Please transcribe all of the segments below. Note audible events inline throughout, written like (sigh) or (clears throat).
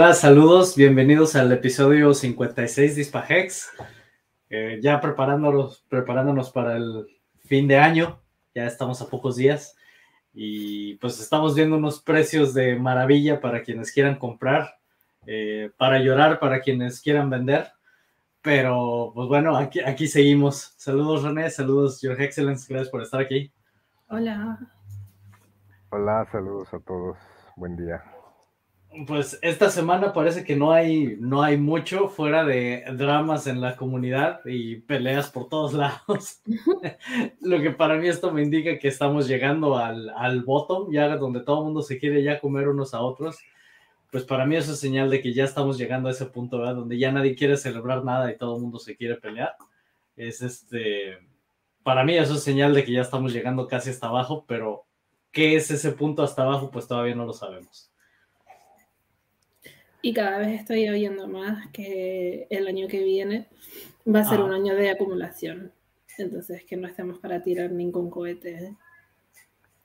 Hola, saludos, bienvenidos al episodio 56 de Hispahex. Eh, ya preparándonos, preparándonos para el fin de año, ya estamos a pocos días y pues estamos viendo unos precios de maravilla para quienes quieran comprar, eh, para llorar para quienes quieran vender. Pero pues bueno, aquí, aquí seguimos. Saludos René, saludos Your Excellence, gracias por estar aquí. Hola. Hola, saludos a todos. Buen día. Pues esta semana parece que no hay, no hay mucho fuera de dramas en la comunidad y peleas por todos (laughs) lados. Lo que para mí esto me indica que estamos llegando al, al bottom, ya donde todo el mundo se quiere ya comer unos a otros. Pues para mí eso es señal de que ya estamos llegando a ese punto, ¿verdad? Donde ya nadie quiere celebrar nada y todo el mundo se quiere pelear. Es este, para mí eso es señal de que ya estamos llegando casi hasta abajo, pero ¿qué es ese punto hasta abajo? Pues todavía no lo sabemos. Y cada vez estoy oyendo más que el año que viene va a ser un año de acumulación. Entonces, que no estemos para tirar ningún cohete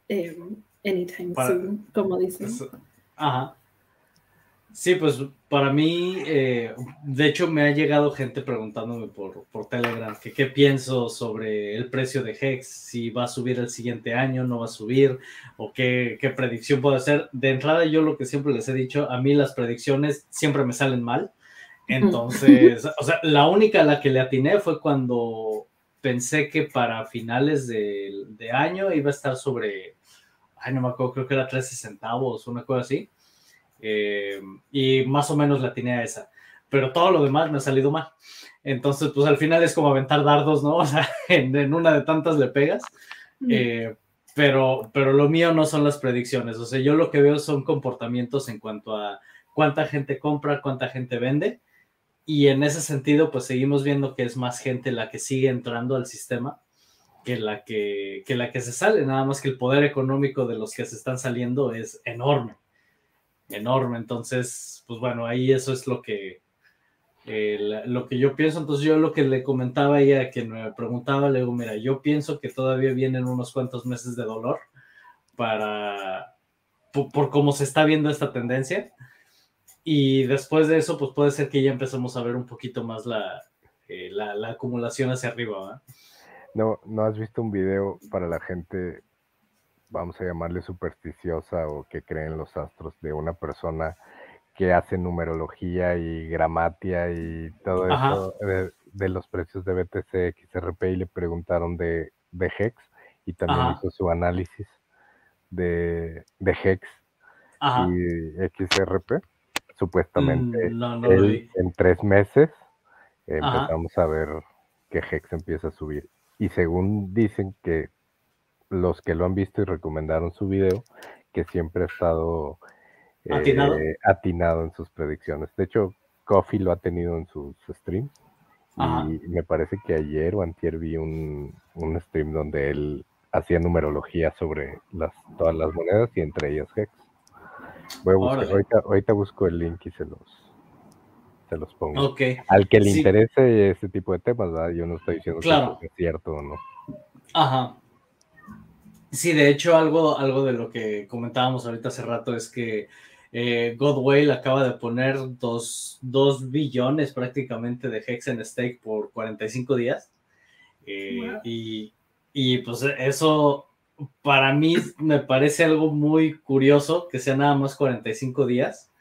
eh, anytime soon, como dicen. Ajá. Sí, pues para mí, eh, de hecho me ha llegado gente preguntándome por, por Telegram que qué pienso sobre el precio de Hex, si va a subir el siguiente año, no va a subir, o qué, qué predicción puede hacer. De entrada, yo lo que siempre les he dicho, a mí las predicciones siempre me salen mal. Entonces, (laughs) o sea, la única a la que le atiné fue cuando pensé que para finales de, de año iba a estar sobre, ay, no me acuerdo, creo que era 13 centavos, una cosa así eh, y más o menos la tenía esa. Pero todo lo demás me ha salido mal. Entonces, pues al final es como aventar dardos, ¿no? (laughs) O sea, en, una de tantas le pegas. Eh, pero, pero lo mío no son las predicciones. O sea, yo lo que veo son comportamientos en cuanto a cuánta gente compra, cuánta gente vende. Y en ese sentido, pues seguimos viendo que es más gente la que sigue entrando al sistema que la que, que la que se sale. Nada más que el poder económico de los que se están saliendo es enorme enorme. Entonces, pues bueno, ahí eso es lo que, eh, lo que yo pienso. Entonces, yo lo que le comentaba a ella, que me preguntaba, le digo, mira, yo pienso que todavía vienen unos cuantos meses de dolor para, por, cómo se está viendo esta tendencia. Y después de eso, pues puede ser que ya empecemos a ver un poquito más la, eh, la, acumulación hacia arriba. No, ¿No has visto un video para la gente vamos a llamarle supersticiosa o que creen los astros de una persona que hace numerología y gramatia y todo eso de, los precios de BTC, XRP y le preguntaron de, de Hex y también hizo su análisis de, de Hex y XRP. Supuestamente mm, en tres meses empezamos a ver que Hex empieza a subir. Y según dicen que los que lo han visto y recomendaron su video, que siempre ha estado eh, ¿Atinado? en sus predicciones. De hecho, Coffee lo ha tenido en sus streams. Y me parece que ayer o antier vi un, stream donde él hacía numerología sobre las, todas las monedas y entre ellas Hex. Voy a buscar, ahorita, busco el link y se los, se los pongo. Al que le interese ese tipo de temas, yo no estoy diciendo que es cierto o no. Ajá. Sí, de hecho, algo, algo de lo que comentábamos ahorita hace rato es que eh, Godwell acaba de poner dos, billones prácticamente de Hex en stake por 45 días. Eh, y, y, pues eso para mí me parece algo muy curioso que sea nada más 45 días.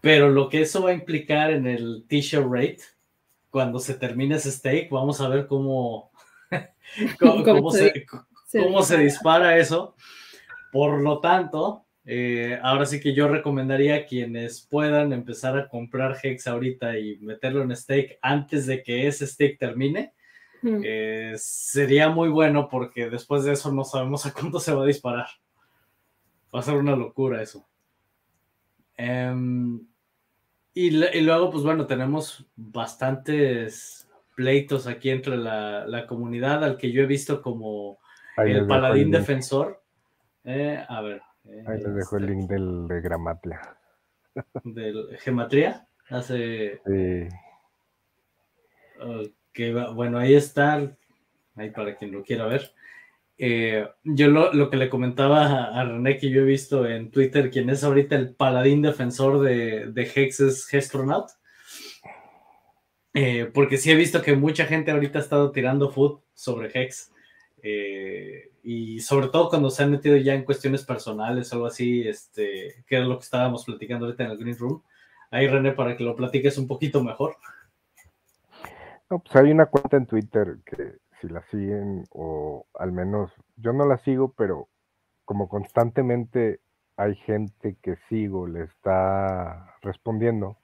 Pero lo que eso va a implicar en el t-shirt rate, cuando se termine ese stake, vamos a ver cómo, (laughs) cómo, se, cómo se dispara eso. Por lo tanto, eh, ahora sí que yo recomendaría a quienes puedan empezar a comprar Hex ahorita y meterlo en stake antes de que ese stake termine. Eh, sería muy bueno porque después de eso no sabemos a cuánto se va a disparar. Va a ser una locura eso. Em, y, luego, pues bueno, tenemos bastantes pleitos aquí entre la, la comunidad al que yo he visto como el paladín defensor. Eh, a ver. Ahí les dejo el link del, de Gramatria. ¿Del Gematría? Hace. Sí. bueno, ahí está. Ahí para quien lo quiera ver. Eh, yo lo, que le comentaba a, René que yo he visto en Twitter, quien es ahorita el paladín defensor de, de Hex es Gestronaut. Eh, porque sí he visto que mucha gente ahorita ha estado tirando food sobre Hex. Eh, y sobre todo cuando se han metido ya en cuestiones personales o algo así, este, que es lo que estábamos platicando ahorita en el Green Room. Ahí, René, para que lo platiques un poquito mejor. No, pues hay una cuenta en Twitter que si la siguen, o al menos yo no la sigo, pero como constantemente hay gente que sigo, le está respondiendo,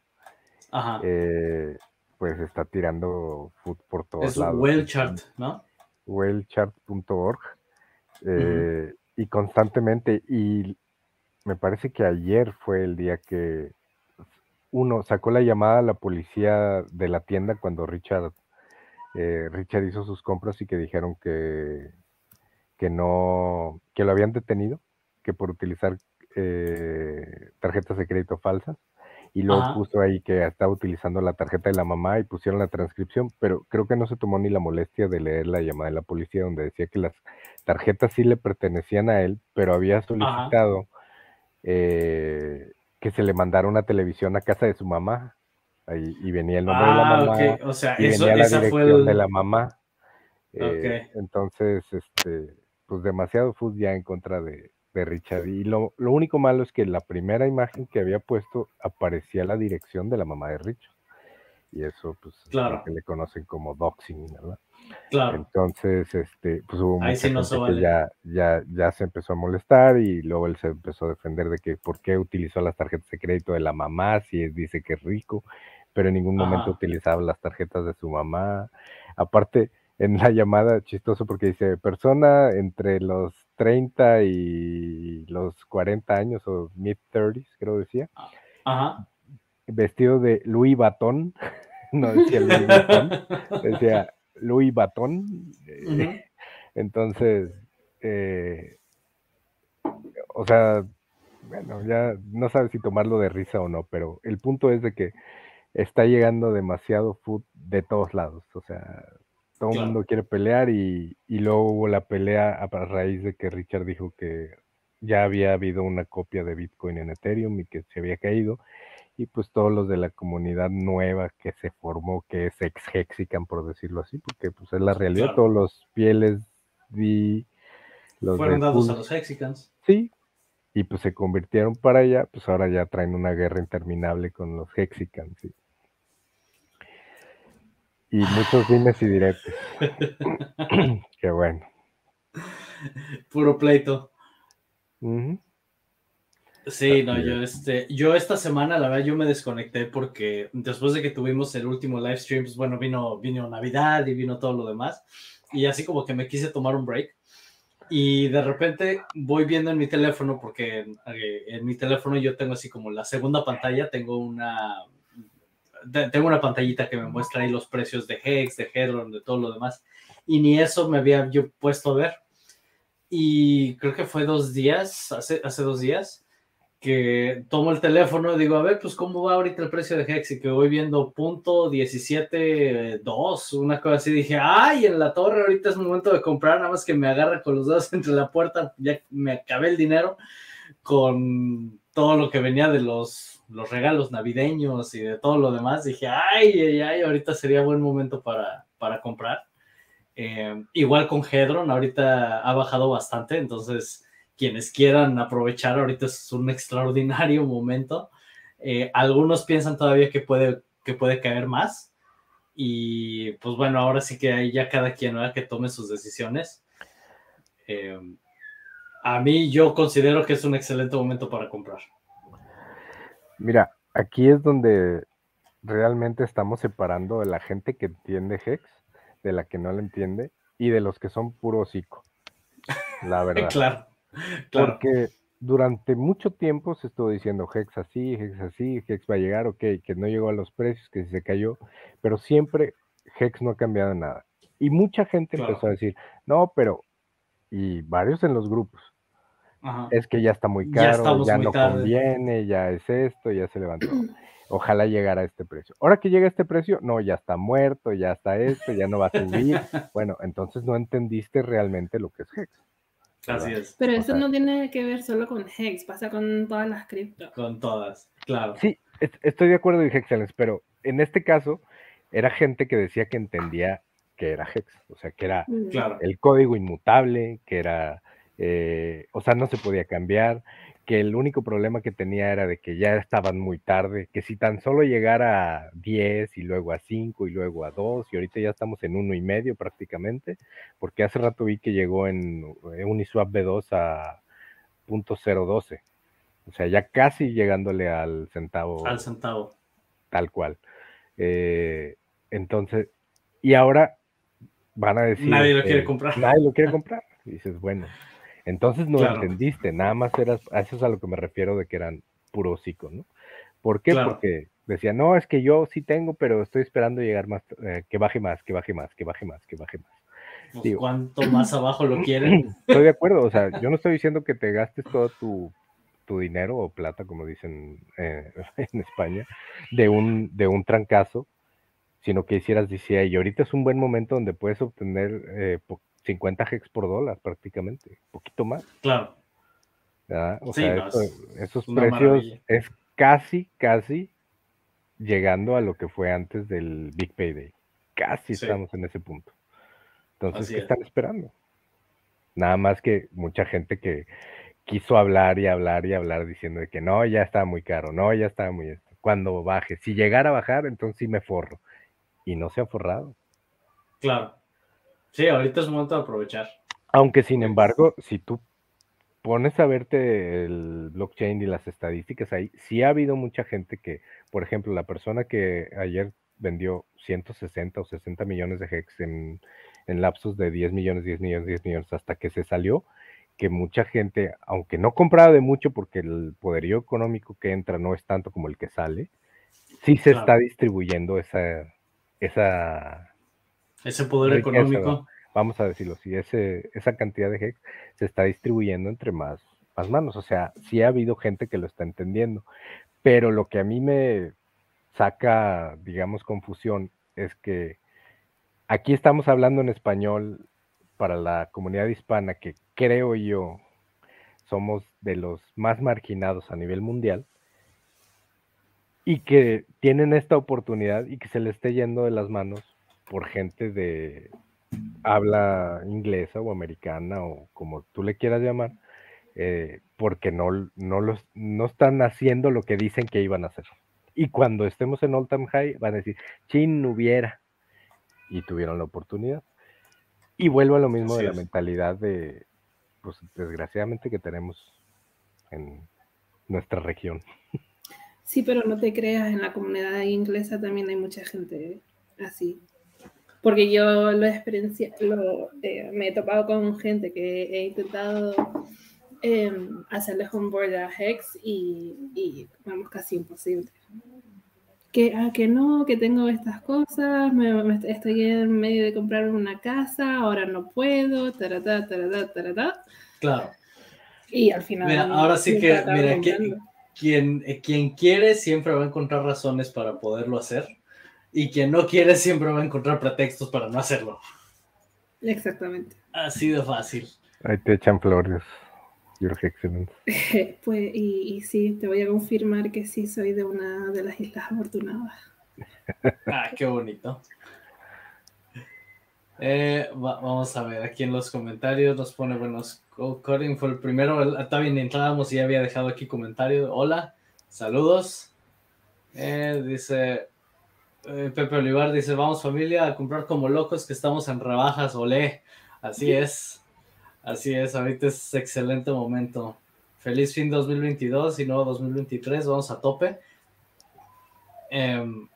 eh, pues está tirando food por todos es lados. Wellchart, ¿no? Wellchart.org. Eh, y constantemente, y me parece que ayer fue el día que uno sacó la llamada a la policía de la tienda cuando Richard eh, Richard hizo sus compras y que dijeron que, que no, que lo habían detenido, que por utilizar eh, tarjetas de crédito falsas. Y luego puso ahí que estaba utilizando la tarjeta de la mamá y pusieron la transcripción, pero creo que no se tomó ni la molestia de leer la llamada de la policía donde decía que las tarjetas sí le pertenecían a él, pero había solicitado eh, que se le mandara una televisión a casa de su mamá y venía el nombre de la ah, mamá. O sea, y venía la dirección de la mamá. Eh, entonces, este, pues demasiado food ya en contra de, Richard. Y lo, único malo es que la primera imagen que había puesto aparecía la dirección de la mamá de Richard. Y eso, pues, claro. que le conocen como doxing, ¿verdad? Claro. Entonces, este, pues hubo mucha gente que ya, ya, ya se empezó a molestar y luego él se empezó a defender de que por qué utilizó las tarjetas de crédito de la mamá si dice que es rico pero en ningún momento utilizaba las tarjetas de su mamá. Aparte, en la llamada, chistoso porque dice, persona entre los 30 y los 40 años o mid-30s, creo decía. Ajá. Vestido de Louis Vuitton, (laughs) no decía Louis Vuitton, decía Louis Vuitton. Entonces, eh, o sea, bueno, ya no sabes si tomarlo de risa o no, pero el punto es de que está llegando demasiado food de todos lados. O sea, todo el mundo quiere pelear y, luego hubo la pelea a raíz de que Richard dijo que ya había habido una copia de Bitcoin en Ethereum y que se había caído. Y pues todos los de la comunidad nueva que se formó, que es ex Hexican, por decirlo así, porque pues es la realidad, todos los pieles vi los fueron dados a los Hexicans. Sí, y pues se convirtieron para allá, pues ahora ya traen una guerra interminable con los Hexicans. ¿sí? Y muchos dimes y directos. (laughs) Qué bueno. Puro pleito. Sí, no, yo este, yo esta semana, la verdad, yo me desconecté porque después de que tuvimos el último live stream, pues bueno, vino, vino Navidad y vino todo lo demás. Y así como que me quise tomar un break. Y de repente voy viendo en mi teléfono, porque en, eh, en mi teléfono yo tengo así como la segunda pantalla, tengo una, tengo una pantallita que me muestra ahí los precios de Hex, de Hedron, de todo lo demás. Y ni eso me había yo puesto a ver. Y creo que fue dos días, hace, hace dos días, que tomo el teléfono y digo, a ver, pues cómo va ahorita el precio de Hex y que voy viendo punto 17.2, una cosa así. Dije, ay, en la torre ahorita es momento de comprar, nada más que me agarra con los dedos (laughs) entre la puerta, ya me acabé el dinero con todo lo que venía de los los regalos navideños y de todo lo demás, dije, ay, ay, ay, ahorita sería buen momento para, para comprar. Eh, igual con Hedron, ahorita ha bajado bastante, entonces quienes quieran aprovechar, ahorita es un extraordinario momento. Eh, algunos piensan todavía que puede, que puede caer más. Y pues bueno, ahora sí que hay ya cada quien ¿verdad? que tome sus decisiones. Eh, a mí yo considero que es un excelente momento para comprar. Mira, aquí es donde realmente estamos separando de la gente que entiende Hex, de la que no la entiende, y de los que son puro hocico. La (laughs) verdad. claro, Porque durante mucho tiempo se estuvo diciendo Hex así, Hex así, Hex va a llegar, ok, que no llegó a los precios, que se cayó, pero siempre Hex no ha cambiado nada. Y mucha gente empezó a decir, no, pero, y varios en los grupos, es que ya está muy caro, ya, no conviene, ya es esto, ya se levantó. (clears throat) ojalá llegara a este precio. Ahora que llega a este precio, no, ya está muerto, ya está esto, ya no va a subir. (laughs) bueno, entonces no entendiste realmente lo que es Hex. Así es. Pero eso no tiene que ver solo con Hex, pasa con todas las cripto. Con todas, claro. Sí, estoy de acuerdo, dije Excellence, pero en este caso era gente que decía que entendía que era Hex, o sea, que era Mm. Claro. el código inmutable, que era, eh, o sea, no se podía cambiar, que el único problema que tenía era de que ya estaban muy tarde, que si tan solo llegara a 10 y luego a 5 y luego a 2 y ahorita ya estamos en uno y medio prácticamente, porque hace rato vi que llegó en eh, Uniswap B2 a .012, o sea, ya casi llegándole al centavo Al centavo. tal cual. Eh, entonces, y ahora van a decir... Nadie lo quiere comprar. Nadie lo quiere (laughs) comprar. Y dices, bueno, entonces no Claro. entendiste, nada más eras, eso es a lo que me refiero de que eran puro hocico, ¿no? ¿Por qué? Claro. Porque decía, no, es que yo sí tengo, pero estoy esperando llegar más, eh, que baje más, que baje más, que baje más, que baje más. Pues, Digo. ¿Cuánto (clears throat) más abajo lo quieren? (clears throat) Estoy de acuerdo, o sea, yo no estoy diciendo que te gastes todo tu, tu dinero o plata, como dicen eh, (laughs) en España, de un, de un trancazo, sino que hicieras DCA. Y ahorita es un buen momento donde puedes obtener eh, 50 hex por dólar prácticamente, poquito más. Claro. ¿verdad? O Sí, sea, no, esos precios maravilla. es casi, casi llegando a lo que fue antes del Big Payday. Casi Sí. estamos en ese punto. Entonces, Así ¿qué es. están esperando? Nada más que mucha gente que quiso hablar y hablar y hablar diciendo de que no, ya está muy caro, no, ya está muy esto. Cuando baje, si llegara a bajar, entonces sí me forro. Y no se ha forrado. Claro. Sí, ahorita es momento de aprovechar. Aunque sin embargo, si tú pones a verte el blockchain y las estadísticas ahí, sí ha habido mucha gente que, por ejemplo, la persona que ayer vendió 160 o 60 millones de hex en, en lapsos de 10 millones, 10 millones, 10 millones, hasta que se salió, que mucha gente, aunque no compraba de mucho porque el poderío económico que entra no es tanto como el que sale, sí se Claro. está distribuyendo esa, esa, Ese poder Riqueza, económico. vamos a decirlo así, ese, esa cantidad de hex se está distribuyendo entre más, más manos. O sea, sí ha habido gente que lo está entendiendo. Pero lo que a mí me saca, digamos, confusión es que aquí estamos hablando en español para la comunidad hispana, que creo yo somos de los más marginados a nivel mundial, y que tienen esta oportunidad y que se le esté yendo de las manos por gente de habla inglesa o americana o como tú le quieras llamar, eh, porque no, no, los, no están haciendo lo que dicen que iban a hacer. Y cuando estemos en All Time High van a decir, chin, no hubiera. Y tuvieron la oportunidad. Y vuelvo a lo mismo Así de la mentalidad de, pues desgraciadamente que tenemos en nuestra región. Sí, pero no te creas, en la comunidad inglesa también hay mucha gente así. Porque yo lo experiencia, lo, eh, me he topado con gente que he intentado eh, hacerles onboard a Hex y, y vamos, casi imposible. Que, ah, que no, que tengo estas cosas, me, me estoy en medio de comprar una casa, ahora no puedo, taratá, taratá, taratá. Claro. Y al final. Mira, ahora sí que, mira, quien, quien quiere siempre va a encontrar razones para poderlo hacer. Y quien no quiere siempre va a encontrar pretextos para no hacerlo. Exactamente. Así de fácil. Ahí te echan flores, Your Excellence. (laughs) Pues, y, y sí, te voy a confirmar que sí soy de una de las islas afortunadas. (laughs) Ah, qué bonito. Eh, va- vamos a ver, aquí en los comentarios nos pone, bueno, Co- Corin fue el primero, está bien, entrábamos y ya había dejado aquí comentario. Hola, saludos. Eh, dice eh, Pepe Olivar, dice, vamos familia a comprar como locos que estamos en rebajas, olé. Así es, así es, ahorita es excelente momento. Feliz fin 2022 y nuevo 2023, vamos a tope. Em,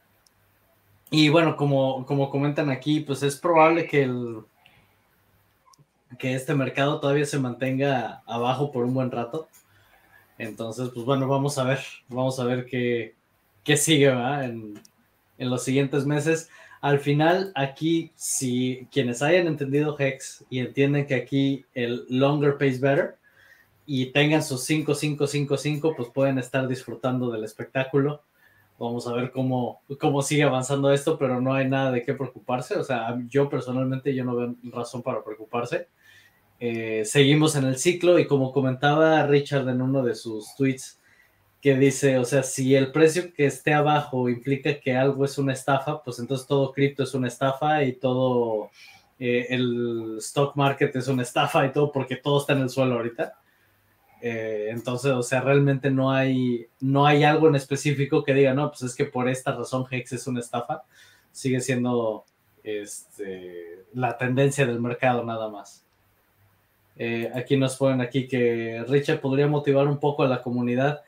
y bueno, como, como comentan aquí, pues es probable que el que este mercado todavía se mantenga abajo por un buen rato. Entonces, pues bueno, vamos a ver, vamos a ver qué, qué sigue ¿verdad? En, en los siguientes meses. Al final, aquí, si quienes hayan entendido Hex y entienden que aquí el longer pays better y tengan sus 5, 5, 5, 5, pues pueden estar disfrutando del espectáculo Vamos a ver cómo, cómo sigue avanzando esto, pero no hay nada de qué preocuparse. O sea, yo personalmente yo no veo razón para preocuparse. Eh, seguimos en el ciclo y como comentaba Richard en uno de sus tweets, que dice, o sea, si el precio que esté abajo implica que algo es una estafa, pues entonces todo cripto es una estafa y todo eh, el stock market es una estafa y todo porque todo está en el suelo ahorita. Eh, entonces, o sea, realmente no hay, no hay algo en específico que diga, no, pues es que por esta razón Hex es una estafa. Sigue siendo este, la tendencia del mercado nada más. Eh, aquí nos ponen aquí que Richard podría motivar un poco a la comunidad.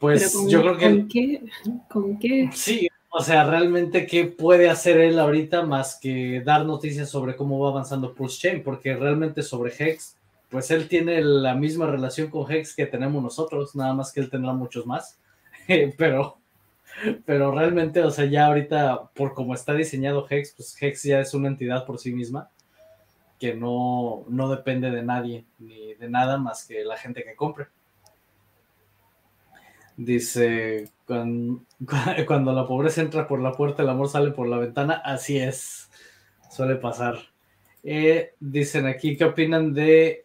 Pues yo creo que... ¿Con qué? ¿Con qué? Sí, o sea, realmente, ¿qué puede hacer él ahorita más que dar noticias sobre cómo va avanzando Pulse Chain? Porque realmente sobre Hex, pues él tiene la misma relación con Hex que tenemos nosotros, nada más que él tendrá muchos más. (laughs) pero, pero realmente, o sea, ya ahorita, por cómo está diseñado Hex, pues Hex ya es una entidad por sí misma que no, no depende de nadie ni de nada más que la gente que compre. Dice, cuando, (laughs) cuando, la pobreza entra por la puerta, el amor sale por la ventana. Así es, suele pasar. Eh, dicen aquí, ¿qué opinan de,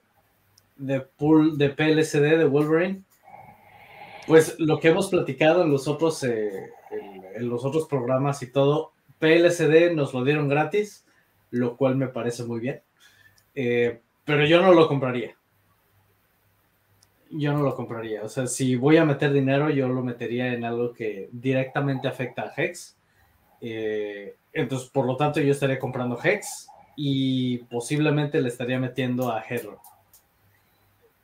de, pool, de PLCD de Wolverine? Pues lo que hemos platicado en los otros, eh, en los otros programas y todo, PLCD nos lo dieron gratis, lo cual me parece muy bien. Eh, pero yo no lo compraría. Yo no lo compraría. O sea, si voy a meter dinero, yo lo metería en algo que directamente afecta a Hex. Eh, entonces, por lo tanto, yo estaría comprando Hex y posiblemente le estaría metiendo a Hedron.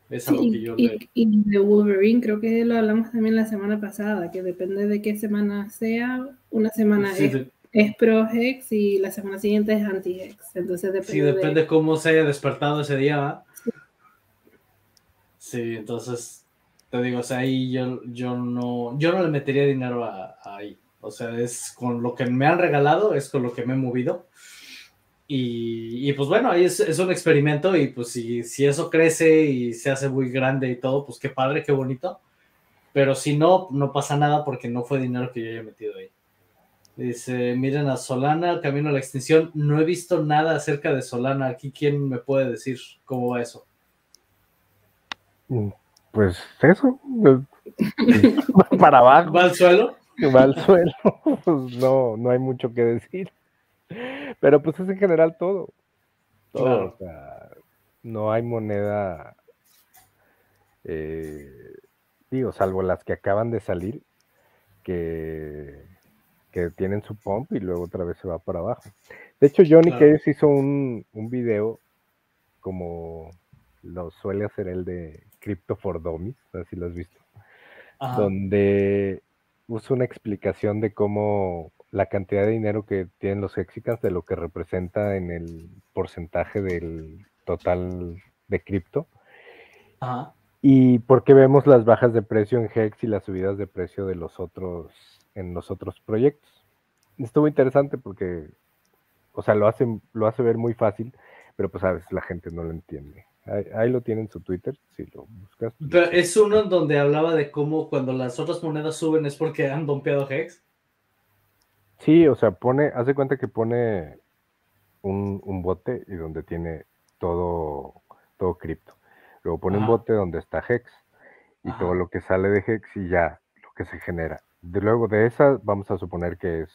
Es algo que yo y, y, de Wolverine, creo que lo hablamos también la semana pasada, que depende de qué semana sea. Una semana es es pro-hex y la semana siguiente es anti-hex. Entonces depende. Sí, depende de... cómo se haya despertado ese día. Sí. entonces te digo, o sea, ahí yo, yo, no, yo no le metería dinero ahí. O sea, es con lo que me han regalado, es con lo que me he movido. Y, y pues bueno, ahí es, es, un experimento y pues si, si eso crece y se hace muy grande y todo, pues qué padre, qué bonito. Pero si no, no pasa nada porque no fue dinero que yo haya metido ahí. Dice, miren a Solana, camino a la extinción. No he visto nada acerca de Solana. Aquí, ¿quién me puede decir cómo va eso? Pues eso. (laughs) para abajo. ¿Va al suelo? Va al suelo. (laughs) Pues no, no hay mucho que decir. Pero pues es en general todo. Todo. no hay moneda. Eh, digo, salvo las que acaban de salir, que que tienen su pump y luego otra vez se va para abajo. De hecho, Johnny claro. Hizo un, un, video como lo suele hacer el de Crypto for Dummies, si lo has visto, Ajá. donde usa una explicación de cómo la cantidad de dinero que tienen los Hexicans, de lo que representa en el porcentaje del total de cripto. Y por qué vemos las bajas de precio en Hex y las subidas de precio de los otros en los otros proyectos. Estuvo interesante porque, o sea, lo hace, lo hace ver muy fácil, pero pues a veces la gente no lo entiende. Ahí, ahí lo tiene en su Twitter, si lo buscas. Pero es uno en donde hablaba de cómo cuando las otras monedas suben es porque han dompeado Hex. Sí, o sea, pone, hace cuenta que pone un, un bote y donde tiene todo, todo cripto. Luego pone Ajá. un bote donde está Hex y Ajá. todo lo que sale de Hex y ya lo que se genera. De luego de esa, vamos a suponer que es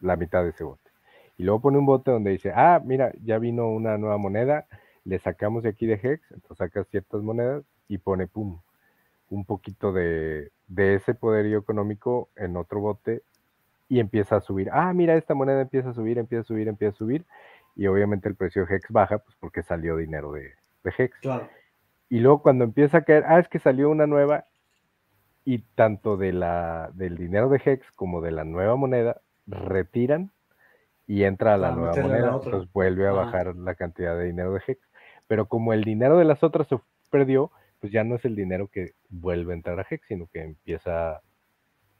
la mitad de ese bote. Y luego pone un bote donde dice, ah, mira, ya vino una nueva moneda, le sacamos de aquí de Hex, entonces sacas ciertas monedas y pone, pum, un poquito de, de ese poderío económico en otro bote y empieza a subir. Ah, mira, esta moneda empieza a subir, empieza a subir, empieza a subir. Y obviamente el precio de Hex baja, pues porque salió dinero de, de Hex. Claro. Y luego cuando empieza a caer, ah, es que salió una nueva, y tanto de la, del dinero de Hex como de la nueva moneda retiran y entra a la nueva moneda, entonces vuelve a bajar la cantidad de dinero de Hex. Pero como el dinero de las otras se perdió, pues ya no es el dinero que vuelve a entrar a Hex, sino que empieza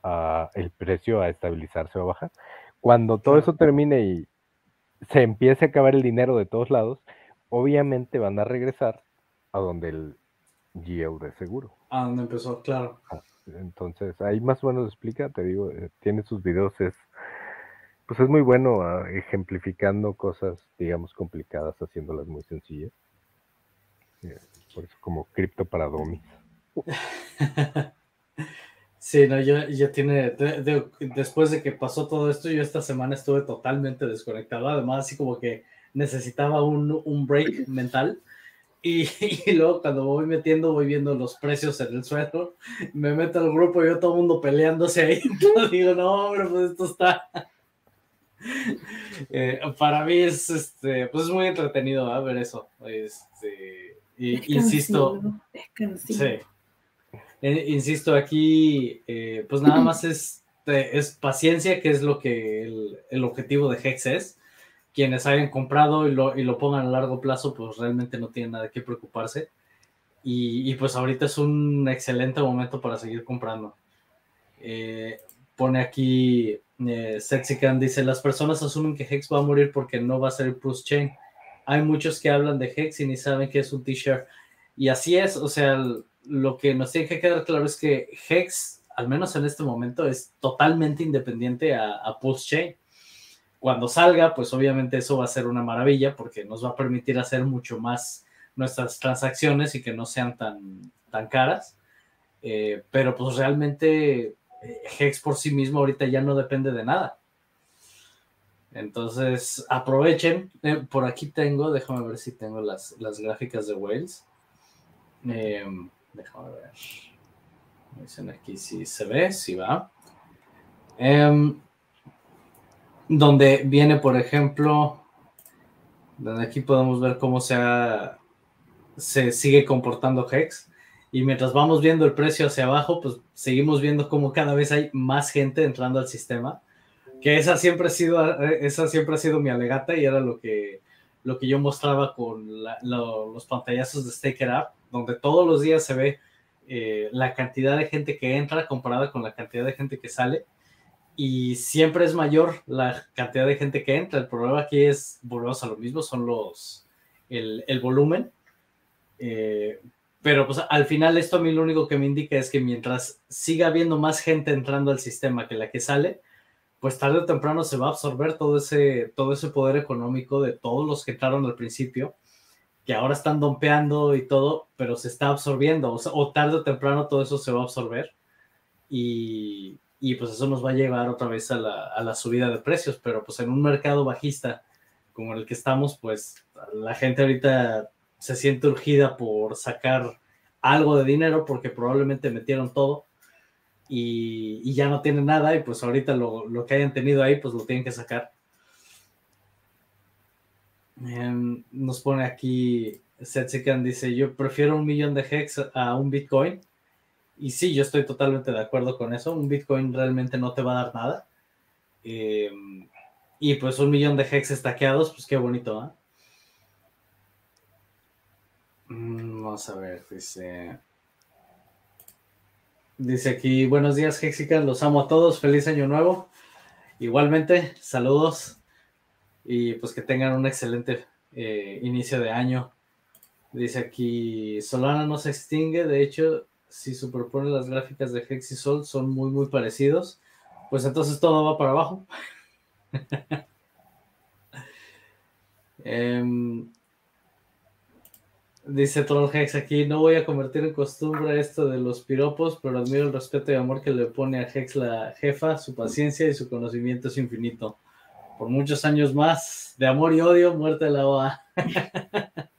a, el precio a estabilizarse o a bajar. Cuando todo eso termine y se empiece a acabar el dinero de todos lados, obviamente van a regresar a donde el yield de seguro. A donde empezó, claro. Entonces, ahí más o menos explica, te digo, eh, tiene sus videos, es, pues es muy bueno ah, ejemplificando cosas, digamos, complicadas, haciéndolas muy sencillas. Por eso como cripto para domis. (laughs) Sí, no, yo, yo tiene, después de que pasó todo esto, yo esta semana estuve totalmente desconectado, además así como que necesitaba un, un break mental. Y, (laughs) y, luego cuando voy metiendo, voy viendo los precios en el suelo, me meto al grupo y veo todo el mundo peleándose ahí. (laughs) digo, no, hombre, pues esto está... Eh, para mí es, este, pues es muy entretenido ¿eh? ver eso. Este, y, insisto, sí, eh, insisto, aquí, eh, pues nada más es, es paciencia, que es lo que el, objetivo de Hex es. Quienes hayan comprado y lo, y lo, pongan a largo plazo, pues realmente no tienen nada que preocuparse. Y, pues ahorita es un excelente momento para seguir comprando. Eh, pone aquí, eh, Sexican dice, las personas asumen que Hex va a morir porque no va a ser el Plus Chain. Hay muchos que hablan de Hex y ni saben que es un T-shirt. Y así es, o sea, lo que nos tiene que quedar claro es que Hex, al menos en este momento, es totalmente independiente a, a Pulse Chain. Cuando salga, pues obviamente eso va a ser una maravilla porque nos va a permitir hacer mucho más nuestras transacciones y que no sean tan, tan caras. Eh, pero pues realmente eh, Hex por sí mismo ahorita ya no depende de nada. Entonces aprovechen. Eh, por aquí tengo, déjame ver si tengo las, las gráficas de Wales. Déjame ver. dicen aquí si se ve, si va. Em, donde viene, por ejemplo, donde aquí podemos ver cómo se, se sigue comportando Hex. Y mientras vamos viendo el precio hacia abajo, pues seguimos viendo cómo cada vez hay más gente entrando al sistema. Que esa siempre ha sido, esa siempre ha sido mi alegata y era lo que, lo que yo mostraba con los pantallazos de Staker Up donde todos los días se ve eh, la cantidad de gente que entra comparada con la cantidad de gente que sale. Y siempre es mayor la cantidad de gente que entra. El problema aquí es, volvemos a lo mismo, son los, el, el volumen. Eh, pero pues al final esto a mí lo único que me indica es que mientras siga habiendo más gente entrando al sistema que la que sale, pues tarde o temprano se va a absorber todo ese, todo ese poder económico de todos los que entraron al principio que ahora están dompeando y todo, pero se está absorbiendo, o, tarde o temprano todo eso se va a absorber y, y, pues eso nos va a llevar otra vez a la, a la, subida de precios, pero pues en un mercado bajista como el que estamos, pues la gente ahorita se siente urgida por sacar algo de dinero porque probablemente metieron todo y, ya no tienen nada y pues ahorita lo, lo que hayan tenido ahí pues lo tienen que sacar. Em, nos pone aquí, Setsikan dice, yo prefiero un millón de hex a un Bitcoin. Y sí, yo estoy totalmente de acuerdo con eso. Un Bitcoin realmente no te va a dar nada. Em, y pues un millón de hex estaqueados, pues qué bonito, mm, vamos a ver, dice... Dice aquí, buenos días Hexican, los amo a todos, feliz año nuevo. Igualmente, saludos y pues que tengan un excelente eh, inicio de año. Dice aquí, Solana no se extingue, de hecho, si superpone las gráficas de Hex Sol son muy, muy parecidos, pues entonces todo va para abajo. (laughs) Em, dice Troll Hex aquí, no voy a convertir en costumbre esto de los piropos, pero admiro el respeto y amor que le pone a Hex la jefa, su paciencia y su conocimiento es infinito por muchos años más de amor y odio, muerte de la OA. (laughs)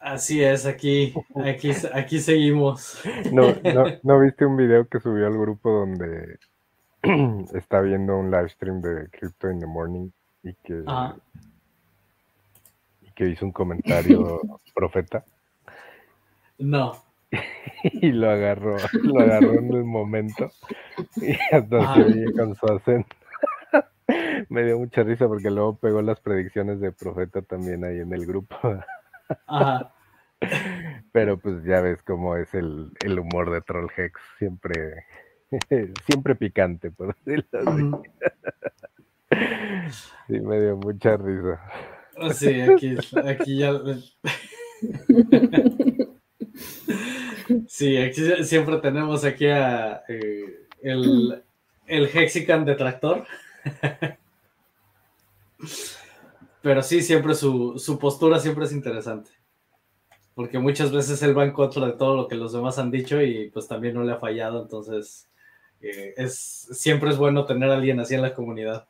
Así es, aquí, aquí, aquí seguimos. No, no, viste un video que subió al grupo donde (clears throat) está viendo un live stream de Crypto in the Morning y que, y que hizo un comentario (laughs) profeta? No. (laughs) y lo agarró, lo agarró en el momento y hasta se oye con su acento. (laughs) Me dio mucha risa porque luego pegó las predicciones de Profeta también ahí en el grupo. Pero pues ya ves cómo es el, el humor de Troll Hex, siempre, siempre picante, por decirlo así. Sí, me dio mucha risa. Sí, aquí, aquí ya. (laughs) Sí, siempre tenemos aquí a eh, el, el Hexican detractor. (laughs) Pero sí, siempre su, su, postura siempre es interesante. Porque muchas veces él va en contra de todo lo que los demás han dicho y pues también no le ha fallado. Entonces, eh, es, siempre es bueno tener a alguien así en la comunidad.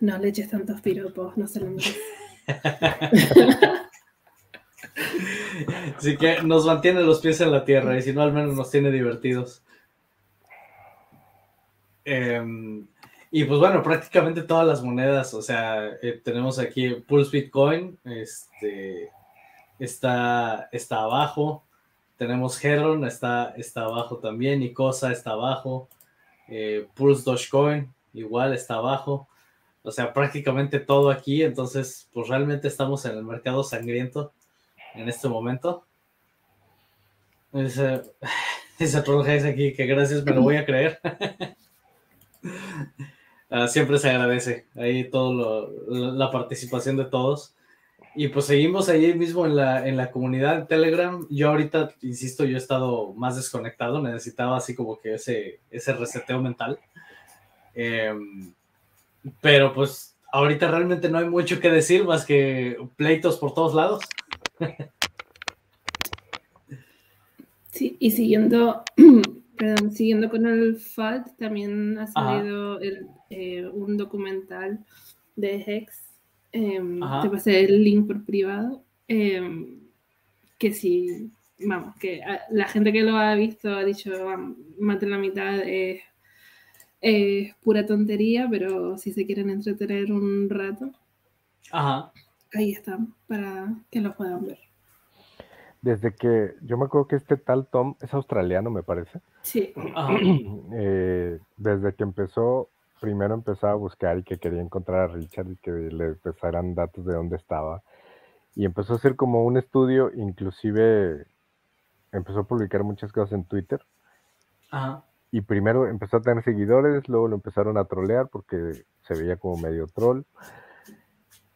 No le eches tantos piropos, no se lo Así que nos mantiene los pies en la tierra y si no, al menos nos tiene divertidos. Em, y pues bueno, prácticamente todas las monedas, o sea, eh, tenemos aquí Pulse Bitcoin, este, está, está abajo, tenemos Heron, está, está abajo también, Icosa está abajo, eh, Pulse Dogecoin igual está abajo, o sea, prácticamente todo aquí, entonces pues realmente estamos en el mercado sangriento en este momento. Dice, (sighs) dice aquí que gracias, me lo voy a creer. (laughs) Ah, siempre se agradece ahí todo la participación de todos. Y pues seguimos ahí mismo en la, en la comunidad de Telegram. Yo ahorita, insisto, yo he estado más desconectado, necesitaba así como que ese, ese reseteo mental. Em, pero pues ahorita realmente no hay mucho que decir más que pleitos por todos lados. Sí, y siguiendo, (clears throat) perdón, siguiendo con el FAT, también ha salido eh, un documental de Hex. Em, te pasé el link por privado. Em, que sí, vamos, que la gente que lo ha visto ha dicho, más de la mitad es, pura tontería, pero si se quieren entretener un rato, ahí está, para que lo puedan ver desde que yo me acuerdo que este tal Tom es australiano, me parece. Sí. (clears throat) Eh, desde que empezó, primero empezó a buscar y que quería encontrar a Richard y que le empezaran datos de dónde estaba. Y empezó a hacer como un estudio, inclusive empezó a publicar muchas cosas en Twitter. Y primero empezó a tener seguidores, luego lo empezaron a trolear porque se veía como medio troll.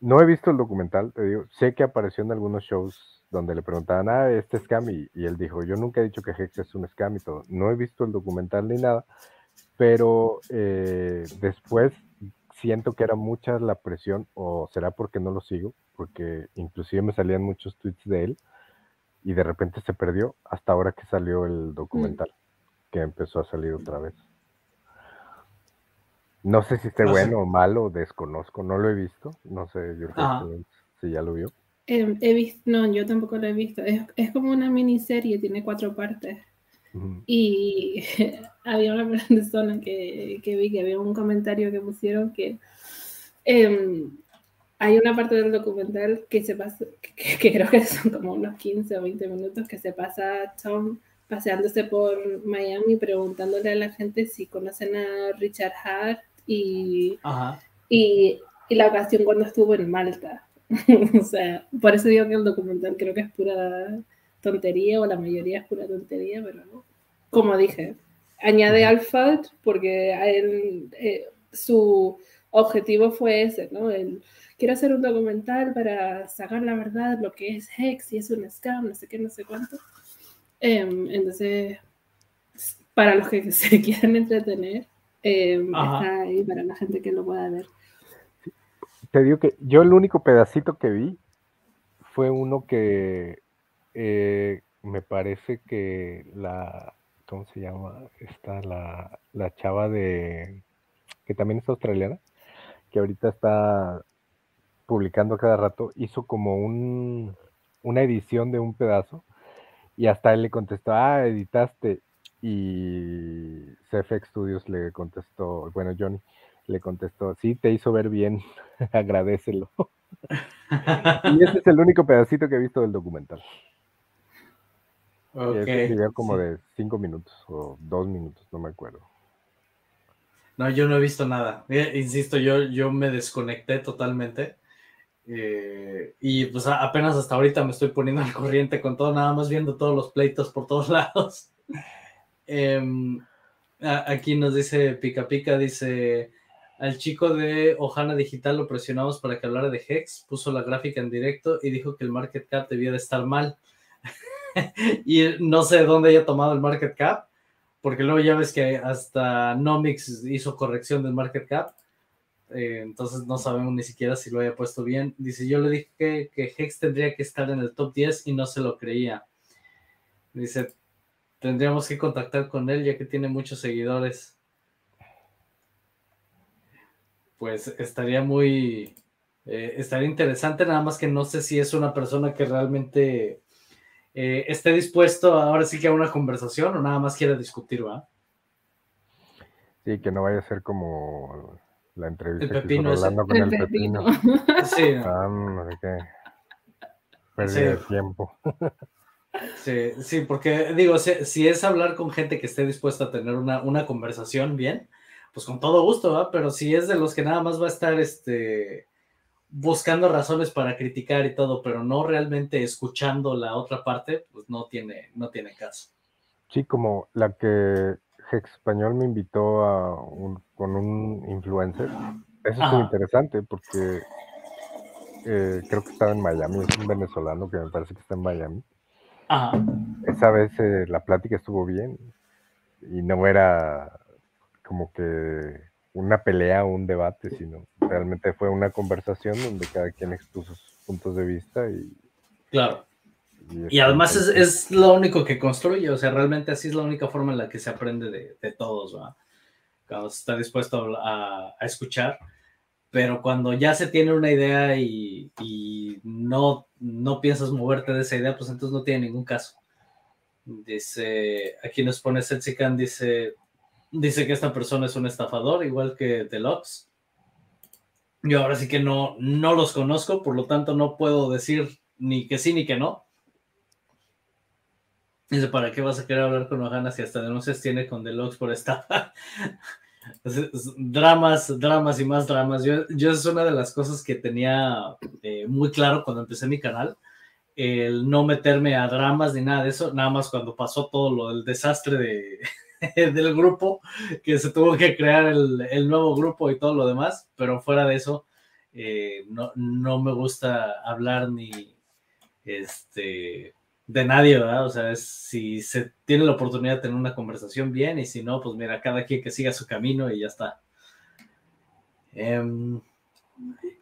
No he visto el documental, te digo, sé que apareció en algunos shows donde le preguntaban, ah, este scam, y, él dijo, yo nunca he dicho que Hex es un scam y todo. No he visto el documental ni nada, pero eh, después siento que era mucha la presión, o será porque no lo sigo, porque inclusive me salían muchos tweets de él, y de repente se perdió hasta ahora que salió el mm. Que empezó a salir otra vez. No sé si esté bueno o malo, desconozco, no lo he visto, no sé, yo si ya lo vio. He, visto, no, yo tampoco lo he visto. Es, como una miniserie, tiene cuatro partes. Y (laughs) había una persona que, que, vi que había un comentario que pusieron que em, hay una parte del documental que se pasa, que, creo que son como unos 15 o 20 minutos, que se pasa Tom paseándose por Miami preguntándole a la gente si conocen a Richard Hart y, y, y la ocasión cuando estuvo en Malta. (laughs) o sea, por eso digo que el documental creo que es pura tontería o la mayoría es pura tontería, pero no. Como dije, añade al porque eh, su objetivo fue ese, ¿no? El, quiero hacer un documental para sacar la verdad, lo que es Hex y es un scam, no sé qué, no sé cuánto. Em, entonces, para los que (laughs) se quieran entretener, em, está ahí para la gente que lo pueda ver te digo que yo el único pedacito que vi fue uno que eh, me parece que la, ¿cómo se llama? Está la, la chava de, que también es australiana, que ahorita está publicando cada rato, hizo como un, una edición de un pedazo y hasta él le contestó, ah, editaste. Y CFX Studios le contestó, bueno, Johnny, le contestó, sí, te hizo ver bien, (laughs) agradecelo. y ese es el único pedacito que he visto del documental. Okay, es como de cinco minutos o dos minutos, no me acuerdo. No, yo no he visto nada. Eh, insisto, yo, yo me desconecté totalmente. Eh, y pues apenas hasta ahorita me estoy poniendo al corriente con todo, nada más viendo todos los pleitos por todos (laughs) lados. Em, aquí nos dice Pica Pica, dice, al chico de Ojana Digital lo presionamos para que hablara de Hex, puso la gráfica en directo y dijo que el market cap debía de estar mal. (laughs) y no sé dónde haya tomado el market cap, porque luego ya ves que hasta Nomics hizo corrección del market cap, eh, entonces no sabemos ni siquiera si lo haya puesto bien. Dice, yo le dije que, Hex tendría que estar en el top 10 y no se lo creía. Dice, tendríamos que contactar con él ya que tiene muchos seguidores. Pues estaría muy, eh, estaría interesante, nada más que no sé si es una persona que realmente eh, esté dispuesto ahora sí que a una conversación o nada más quiera discutir, ¿va? Sí, que no vaya a ser como la entrevista el pepino que con el, pepino. Sí. Ah, no sé qué. Pérdida de tiempo. Sí, sí, porque digo, si, si, es hablar con gente que esté dispuesta a tener una, una conversación bien, pues con todo gusto, ¿va? Pero si es de los que nada más va a estar este, buscando razones para criticar y todo, pero no realmente escuchando la otra parte, pues no tiene, no tiene caso. Sí, como la que Hex Español me invitó a con un influencer. Eso es muy interesante porque eh, creo que estaba en Miami, es un venezolano que me parece que está en Miami. Esa vez eh, la plática estuvo bien y no era como que una pelea o un debate, sino realmente fue una conversación donde cada quien expuso sus puntos de vista y... Claro. Y, además es, es, lo único que construye, o sea, realmente así es la única forma en la que se aprende de, de todos, ¿va? Cuando se está dispuesto a, a, escuchar, pero cuando ya se tiene una idea y, y, no, no piensas moverte de esa idea, pues entonces no tiene ningún caso. Dice, aquí nos pone Setsikan, dice, dice que esta persona es un estafador, igual que Deluxe. Yo ahora sí que no, no los conozco, por lo tanto no puedo decir ni que sí ni que no. Dice, ¿para qué vas a querer hablar con Ojana si hasta denuncias tiene con Deluxe por estafa? (laughs) dramas, dramas y más dramas. Yo, yo es una de las cosas que tenía eh, muy claro cuando empecé mi canal, el no meterme a dramas ni nada de eso, nada más cuando pasó todo lo del desastre de, (laughs) del grupo, que se tuvo que crear el, el, nuevo grupo y todo lo demás, pero fuera de eso, eh, no, no, me gusta hablar ni este, de nadie, ¿verdad? O sea, es, si se tiene la oportunidad de tener una conversación bien y si no, pues mira, cada quien que siga su camino y ya está. Um,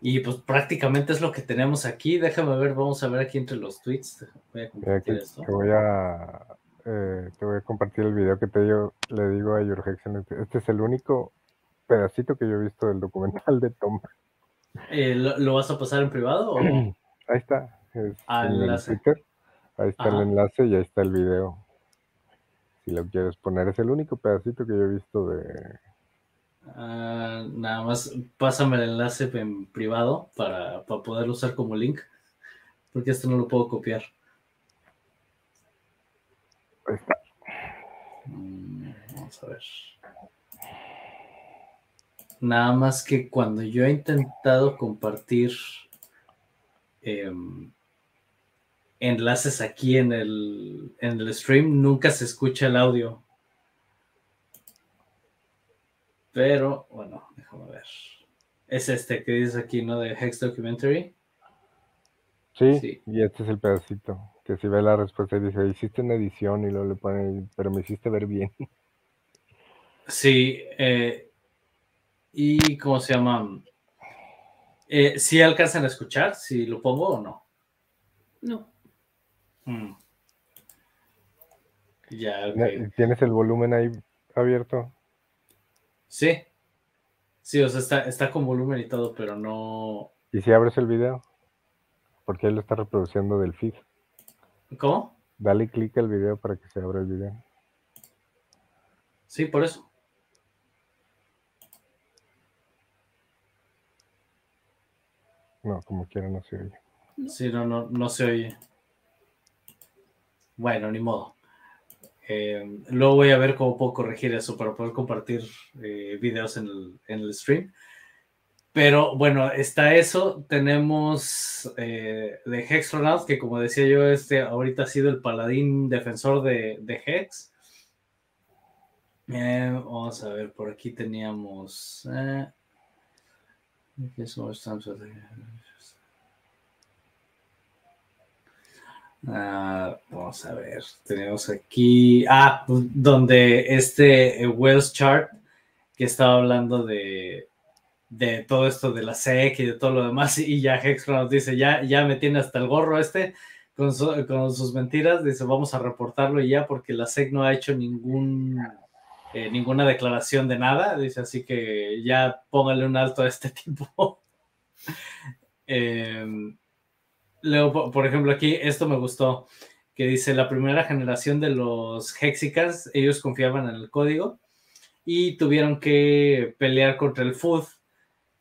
y pues prácticamente es lo que tenemos aquí. Déjame ver, vamos a ver aquí entre los tweets. Voy a compartir esto. voy a eh, te voy a compartir el video que te digo, le digo a Jurgen. Este es el único pedacito que yo he visto del documental de Tom. Eh, ¿lo, vas a pasar en privado? O? (clears throat) Ahí está. ah, en. Twitter. Ahí está el enlace y ahí está el video. Si lo quieres poner, es el único pedacito que yo he visto de. Ah, nada más pásame el enlace en privado para, para poderlo usar como link, porque esto no lo puedo copiar. Mm, vamos a ver. Nada más que cuando yo he intentado compartir em, enlaces aquí en el, en el stream, nunca se escucha el audio. Pero, bueno, déjame ver. Es este que dice aquí, ¿no? De Hex Documentary. Sí, y este es el pedacito. Que si ve la respuesta y dice, hiciste una edición y luego le pone, pero me hiciste ver bien. (laughs) Sí, eh, y ¿cómo se llama? Eh, ¿Sí alcanzan a escuchar si lo pongo o no? No. Mm. Ya, ¿Tienes el volumen ahí abierto? Sí. Sí, o sea, está, está con volumen y todo, pero no. ¿Y si abres el video? Porque él lo está reproduciendo del feed. ¿Cómo? Dale clic al video para que se abra el video. Sí, por eso. No, como quiera no se oye. Sí, no, no, no se oye. Bueno, ni modo. Eh, luego voy a ver cómo puedo corregir eso para poder compartir eh, videos en el, en el stream. Pero bueno, está eso. Tenemos eh, de Hextronauts, que como decía yo, este ahorita ha sido el paladín defensor de, de Hex. Eh, vamos a ver, por aquí teníamos. Eh, Ah, vamos a ver, tenemos aquí, ah, donde este Wells Chart que estaba hablando de, de todo esto de la SEC y de todo lo demás, y ya Hex nos dice, ya, ya me tiene hasta el gorro este con, con, sus mentiras, dice, vamos a reportarlo y ya, porque la SEC no ha hecho ningún, eh, ninguna declaración de nada, dice, así que ya póngale un alto a este (laughs) tipo. Em, luego, por ejemplo, aquí esto me gustó, que dice, la primera generación de los Hexicans, ellos confiaban en el código y tuvieron que pelear contra el food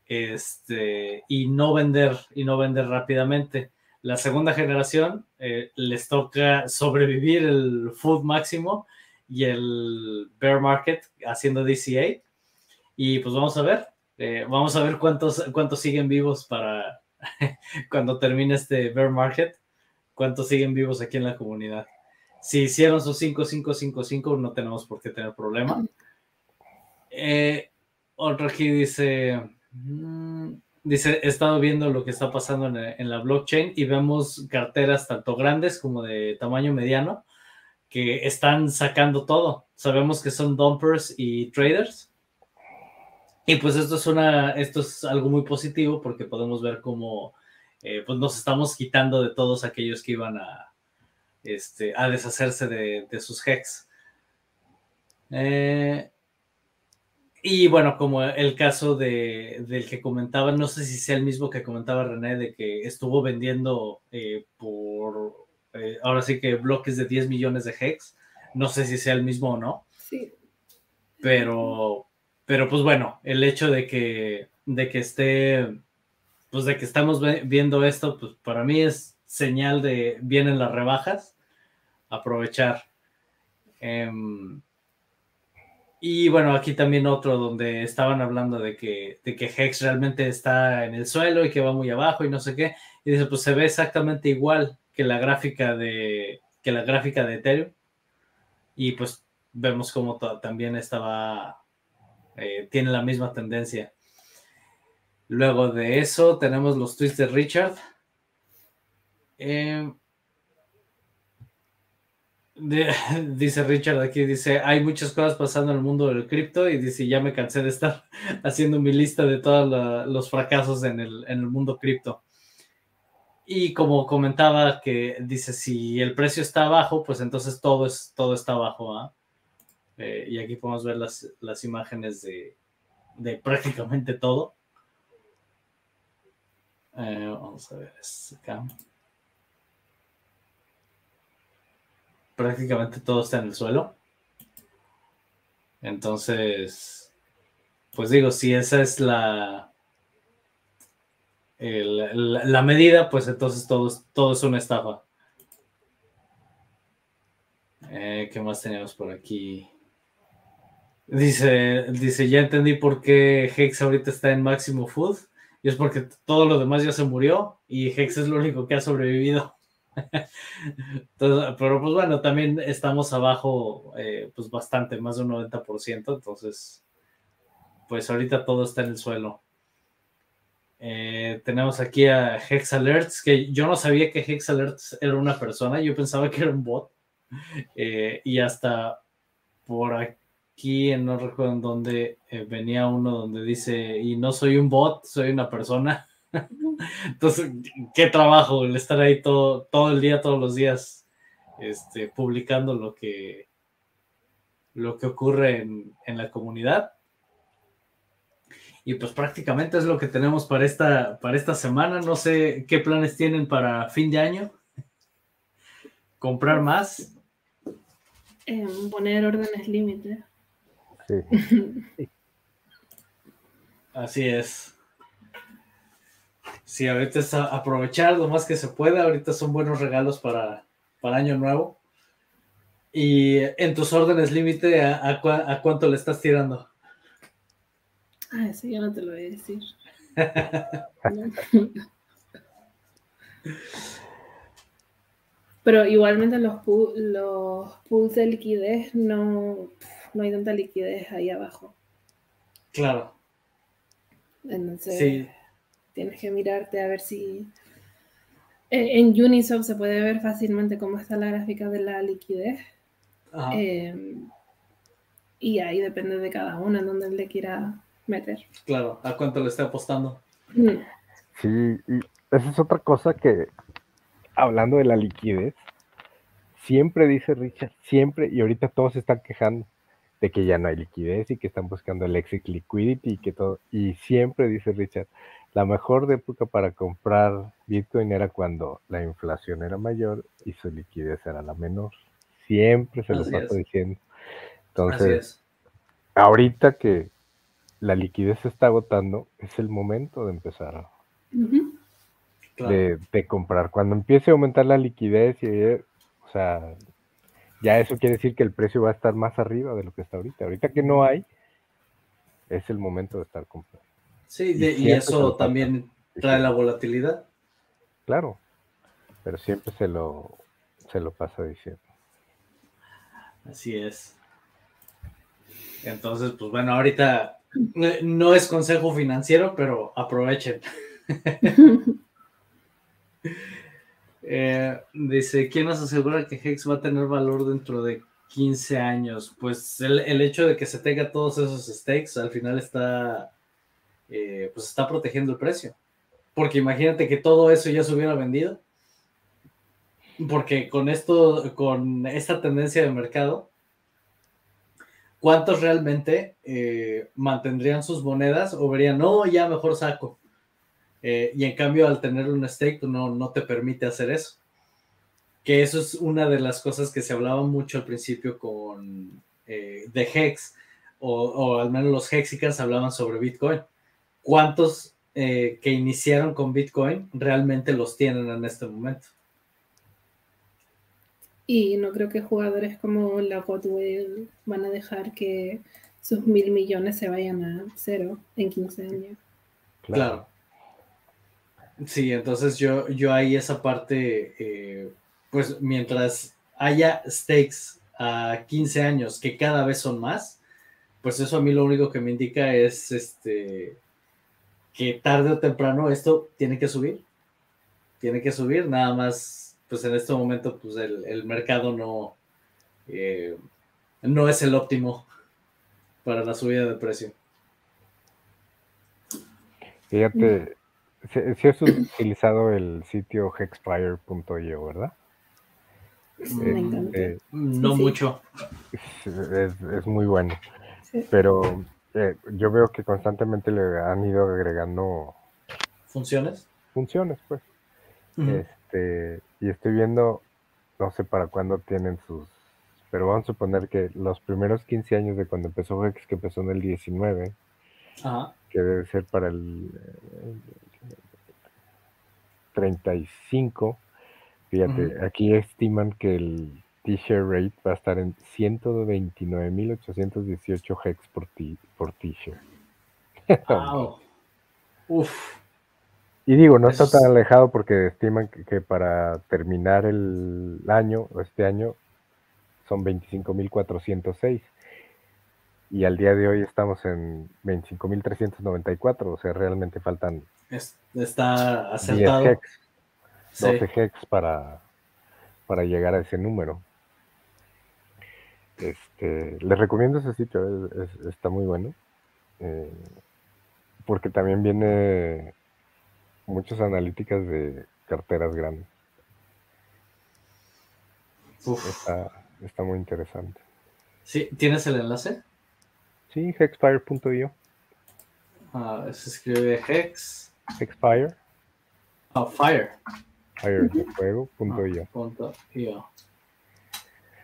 este, y no vender, y no vender rápidamente. La segunda generación eh, les toca sobrevivir el food máximo y el bear market haciendo DCA. Y pues vamos a ver, eh, vamos a ver cuántos, cuántos siguen vivos para (laughs) cuando termine este bear market, cuántos siguen vivos aquí en la comunidad. Si hicieron sus 5 no tenemos por qué tener problema. Eh, otro aquí dice, Mm, dice, he estado viendo lo que está pasando en, la blockchain y vemos carteras tanto grandes como de tamaño mediano que están sacando todo. Sabemos que son dumpers y traders. Y pues esto es, una, esto es algo muy positivo porque podemos ver cómo eh, pues nos estamos quitando de todos aquellos que iban a, este, a deshacerse de, de sus hex. Eh, y bueno, como el caso de, del que comentaba, no sé si sea el mismo que comentaba René, de que estuvo vendiendo eh, por, eh, ahora sí que bloques de 10 millones de hex. No sé si sea el mismo o no. Sí. Pero, pero pues bueno, el hecho de que, de que esté, pues de que estamos viendo esto, pues para mí es señal de vienen las rebajas, aprovechar. Em, y bueno, aquí también otro donde estaban hablando de que, de que Hex realmente está en el suelo y que va muy abajo y no sé qué. Y dice, pues se ve exactamente igual que la gráfica de, que la gráfica de Ethereum. Y pues vemos como también estaba, eh, tiene la misma tendencia. Luego de eso tenemos los tweets de Richard. Eh, (laughs) dice Richard aquí, dice, hay muchas cosas pasando en el mundo del cripto y dice, ya me cansé de estar (laughs) haciendo mi lista de todos los fracasos en el, mundo cripto. Y como comentaba que dice, si el precio está bajo, pues entonces todo, es, todo está bajo. ¿ah? Eh, y aquí podemos ver las, imágenes de, prácticamente todo. Eh, vamos a ver, acá. prácticamente todo está en el suelo. Entonces, pues digo, si esa es la, la, medida, pues entonces todo, todo es una estafa. Eh, ¿Qué más tenemos por aquí? Dice, dice, ya entendí por qué Hex ahorita está en máximo food. Y es porque todo lo demás ya se murió y Hex es lo único que ha sobrevivido. (laughs) pero pues bueno, también estamos abajo, eh, pues bastante, más de un 90%, entonces, pues ahorita todo está en el suelo. Eh, tenemos aquí a Hex Alerts, que yo no sabía que Hex Alerts era una persona, yo pensaba que era un bot. (laughs) Eh, y hasta por aquí, no recuerdo en dónde, venía uno donde dice, y no soy un bot, soy una persona. (laughs) Entonces, qué trabajo el estar ahí todo, todo el día, todos los días, este, publicando lo que, lo que ocurre en, la comunidad. Y pues prácticamente es lo que tenemos para esta, para esta semana. No sé qué planes tienen para fin de año. ¿Comprar más? Em, poner órdenes límite. (laughs) Así es. Sí, ahorita es aprovechar lo más que se pueda. Ahorita son buenos regalos para, para Año Nuevo. Y en tus órdenes límite, ¿a, cuánto le estás tirando? Ah, eso ya no te lo voy a decir. (laughs) Pero igualmente los, los pools de liquidez no, no hay tanta liquidez ahí abajo. Claro. Entonces, sí tienes que mirarte a ver si, Eh, en Uniswap se puede ver fácilmente cómo está la gráfica de la liquidez. Eh, y ahí depende de cada uno en donde le quiera meter. Claro, a cuánto le esté apostando. Mm. Sí, y esa es otra cosa que, hablando de la liquidez, siempre dice Richard, siempre, y ahorita todos se están quejando de que ya no hay liquidez y que están buscando el exit liquidity y que todo, y siempre dice Richard, la mejor época para comprar Bitcoin era cuando la inflación era mayor y su liquidez era la menor. Siempre se lo paso diciendo. Entonces, ahorita que la liquidez se está agotando, es el momento de empezar de, comprar. Cuando empiece a aumentar la liquidez, y, o sea, ya eso quiere decir que el precio va a estar más arriba de lo que está ahorita. Ahorita que no hay, es el momento de estar comprando. Sí, y, eso también trae la volatilidad. Claro, pero siempre se lo, se lo pasa diciendo. Así es. Entonces, pues bueno, ahorita no es consejo financiero, pero aprovechen. (laughs) Eh, dice, ¿quién nos asegura que Hex va a tener valor dentro de 15 años? Pues el, hecho de que se tenga todos esos stakes al final está, eh, pues está protegiendo el precio. Porque imagínate que todo eso ya se hubiera vendido. Porque con esto, con esta tendencia de mercado, ¿cuántos realmente eh, mantendrían sus monedas o verían, no, ya mejor saco? Eh, y en cambio, al tener un stake, no, no te permite hacer eso. Que eso es una de las cosas que se hablaba mucho al principio con eh, de Hex, o, al menos los Hexicans hablaban sobre Bitcoin. ¿Cuántos que iniciaron con Bitcoin realmente los tienen en este momento? Y no creo que jugadores como la Godwell van a dejar que sus mil millones se vayan a cero en 15 años. Claro. Sí, entonces yo, yo ahí esa parte, eh, pues mientras haya stakes a 15 años que cada vez son más, pues eso a mí lo único que me indica es este que tarde o temprano esto tiene que subir. Tiene que subir, nada más pues en este momento pues el, mercado no, eh, no es el óptimo para la subida de precio. Fíjate, si, has utilizado el sitio hexfire.io, ¿verdad? Este, no mucho. Es, muy bueno. Pero eh, yo veo que constantemente le han ido agregando funciones. Funciones, pues. Este, y estoy viendo, no sé para cuándo tienen sus, pero vamos a suponer que los primeros 15 años de cuando empezó Hex, que empezó en el 19, que debe ser para el, 35, fíjate, aquí estiman que el t-shirt rate va a estar en 129.818 hex por, por t-shirt. Wow. (laughs) Uf. Y digo, no está tan alejado porque estiman que, para terminar el año, o este año, son 25.406. Y al día de hoy estamos en 25.394, o sea, realmente faltan... está acertado. 10 hex, 12 hex para, para llegar a ese número. Este, les recomiendo ese sitio, está muy bueno. Eh, porque también viene muchas analíticas de carteras grandes. Está, muy interesante. Sí, ¿tienes el enlace? Sí, hexfire.io. Ah, se escribe hex. Hexfire. Ah, fire. Fire de punto io. Ah, punto io.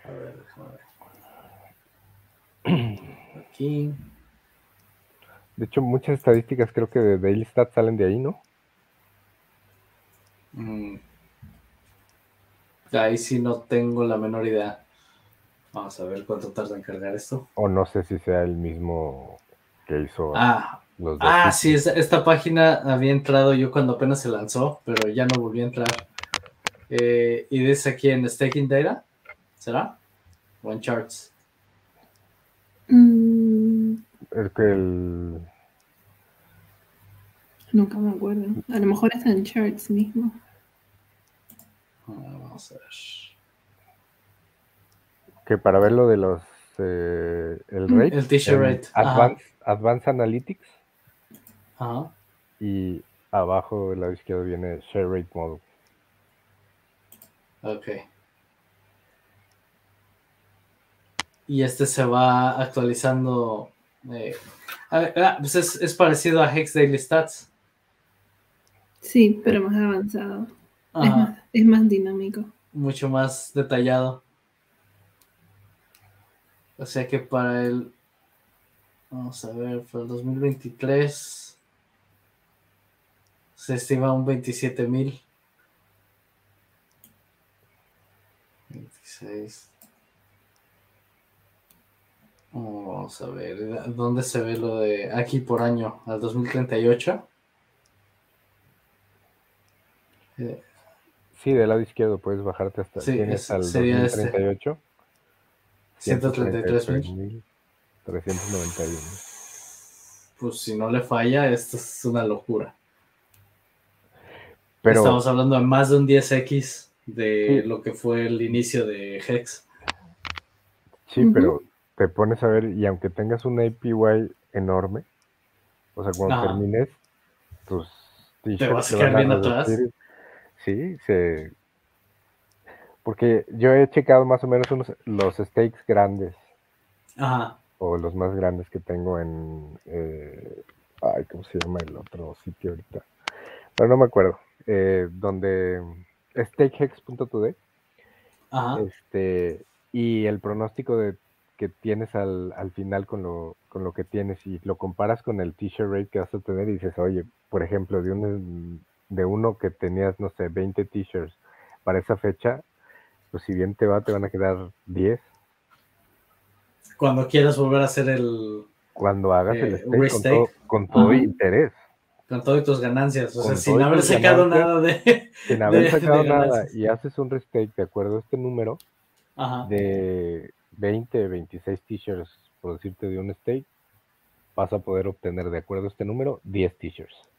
A ver, déjame ver. Aquí. De hecho, muchas estadísticas creo que de Daily Stats salen de ahí, ¿no? Mm. Ahí sí no tengo la menor idea. Vamos a ver cuánto tarda en cargar esto. O no sé si sea el mismo que hizo ah, los Ah, sí, esta, página había entrado yo cuando apenas se lanzó, pero ya no volví a entrar. Eh, y dice aquí en Staking Data, ¿será? O en Charts. Mm. Es que el Nunca me acuerdo. A lo mejor está en charts mismo. Vamos a ver. Que para ver lo de los. Eh, el rate. El t-shirt rate. Advanced, Advanced Analytics. Ajá. Y abajo del lado izquierdo viene Share Rate Model. Ok. Y este se va actualizando. Eh, ah, pues es, es, parecido a Hex Daily Stats. Sí, pero más avanzado. Es más, es más dinámico. Mucho más detallado. O sea que para el. Vamos a ver, para el 2023 se estima un 27 mil. 26. Vamos a ver, ¿dónde se ve lo de aquí por año? ¿Al 2038? Eh, sí, del lado izquierdo puedes bajarte hasta sí, tienes al sería 2038. Este. 133.000. 391. Pues si no le falla, esto es una locura. Pero, Estamos hablando de más de un 10x de Sí. lo que fue el inicio de Hex. sí, pero te pones a ver y aunque tengas un APY enorme, o sea, cuando Ajá. termines, tus t-shirts vas a quedar bien atrás. Sí, se... Porque yo he checado más o menos unos, los stakes grandes Ajá. o los más grandes que tengo en... eh, ay, ¿cómo se llama el otro sitio ahorita? Pero no me acuerdo. eh, donde... Stakehex.today. Ajá. Este, y el pronóstico de que tienes al, al final con lo, con lo que tienes y lo comparas con el t-shirt rate que vas a tener y dices, oye, por ejemplo, de, un, de uno que tenías, no sé, 20 t-shirts para esa fecha, pues si bien te va, te van a quedar 10 Cuando quieras volver a hacer el. cuando hagas el Eh, stake con todo, con todo Ajá. interés, Con todas tus ganancias. O sea, sin haber sacado ganancias. nada de. (laughs) sin haber de sacado nada y haces un restake de acuerdo a este número, Ajá. de 20, 26 t-shirts, por decirte de un stake, vas a poder obtener de acuerdo a este número 10 t-shirts.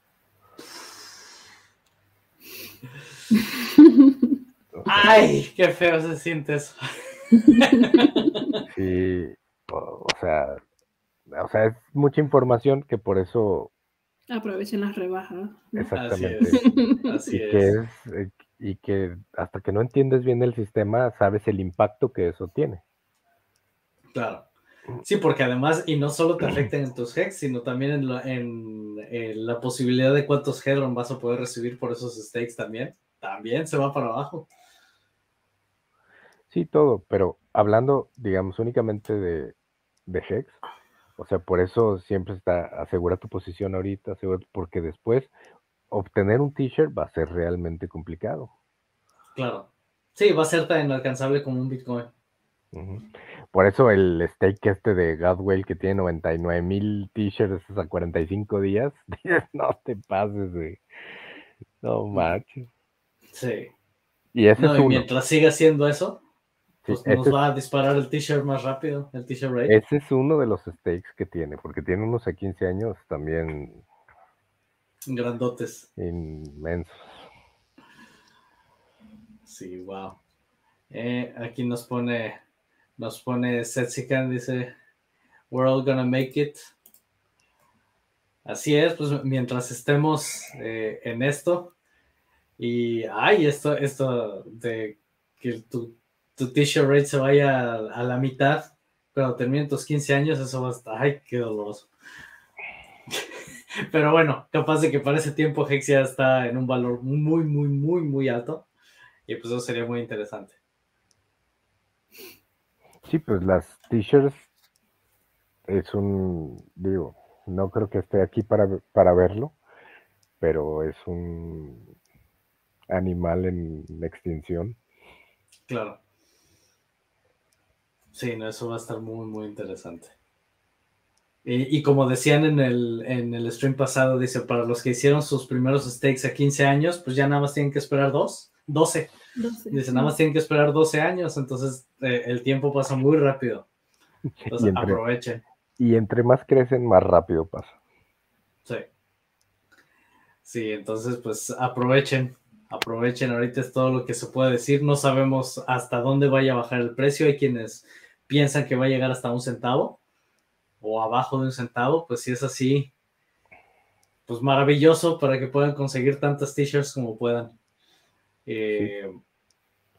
(laughs) ¡Ay! ¡Qué feo se siente eso! sí, o, o sea, o sea, es mucha información que por eso Aprovechen las rebajas. ¿no? exactamente Así es. Así y es. que es eh, y que hasta que no entiendes bien el sistema sabes el impacto que eso tiene. Claro. Sí, porque además, y no solo te afectan en tus hex, sino también en, la- en- en la posibilidad de cuántos headroom vas a poder recibir por esos stakes también. También se va para abajo. Sí, todo, pero hablando, digamos, únicamente de, de Hex, o sea, por eso siempre está, asegura tu posición ahorita, asegura- porque después obtener un t-shirt va a ser realmente complicado. Claro. Sí, va a ser tan inalcanzable como un Bitcoin. Por eso el stake este de Godwell que tiene 99 mil t-shirts a 45 días, (laughs) no te pases, güey. No manches. Sí. Y ese No, es y uno. mientras siga haciendo eso, pues nos va a disparar el t-shirt más rápido, el t-shirt rate. Ese es uno de los stakes que tiene, porque tiene unos a 15 años también Grandotes. inmensos. Sí, wow. Eh, aquí nos pone, nos pone Setsikan, dice, we're all gonna make it. Así es, pues mientras estemos eh, en esto, y ay, esto, esto de que tu, tu t-shirt rate se vaya a, a la mitad cuando terminen tus 15 años, eso va a estar, ay, qué doloroso. Pero bueno, capaz de que para ese tiempo Hex ya está en un valor muy, muy, muy, muy alto. Y pues eso sería muy interesante. Sí, pues las t-shirts es un, digo, no creo que esté aquí para, para verlo, pero es un animal en extinción. Claro. Sí, no, eso va a estar muy, muy interesante. Y, y como decían en el, en el stream pasado, dice, para los que hicieron sus primeros stakes a 15 años, pues ya nada más tienen que esperar dos, 12. 12. Dice, nada más tienen que esperar 12 años, entonces eh, el tiempo pasa muy rápido. (laughs) Entonces Y entre, aprovechen. y entre más crecen, más rápido pasa. Sí. Sí, entonces pues aprovechen, Aprovechen, ahorita es todo lo que se puede decir. No sabemos hasta dónde vaya a bajar el precio. Hay quienes piensan que va a llegar hasta un centavo o abajo de un centavo. Pues si es así, pues maravilloso para que puedan conseguir tantas t-shirts como puedan. Eh,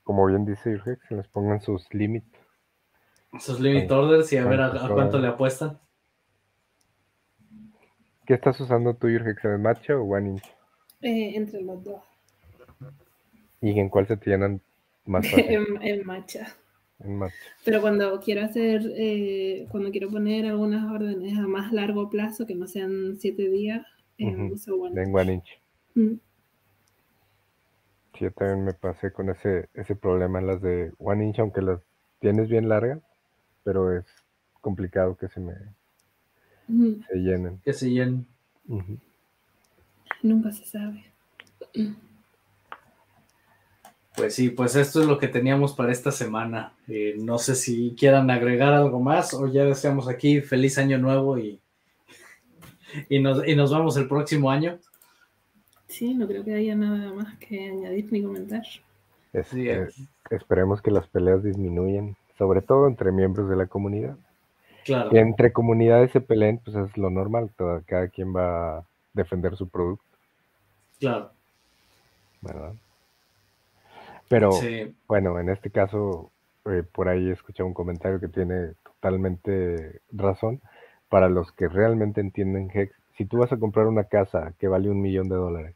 como bien dice Urgex, que les pongan sus límites. Sus limit orders y a ver a, cuánto le apuestan. ¿Qué estás usando tú, Urgex, ¿el matcha o One Inch? Eh, entre los dos. ¿Y en cuál se te llenan más (laughs) fácil? en, matcha. En. Pero cuando quiero hacer, eh, cuando quiero poner algunas órdenes a más largo plazo, que no sean siete días, eh, uso One En One Inch. Mm. Sí, yo también me pasé con ese, ese problema en las de One Inch, aunque las tienes bien largas, pero es complicado que se me se llenen. Que se llenen. Nunca se sabe. Pues sí, pues esto es lo que teníamos para esta semana. Eh, no sé si quieran agregar algo más o ya deseamos aquí feliz año nuevo y, y, nos, y nos vamos el próximo año. Sí, no creo que haya nada más que añadir ni comentar. Eh, esperemos que las peleas disminuyan, sobre todo entre miembros de la comunidad. Claro. Que entre comunidades se peleen, pues es lo normal, cada quien va a defender su producto. Claro. ¿Verdad? Pero bueno, en este caso, eh, por ahí he escuchado un comentario que tiene totalmente razón. Para los que realmente entienden Hex, si tú vas a comprar una casa que vale un millón de dólares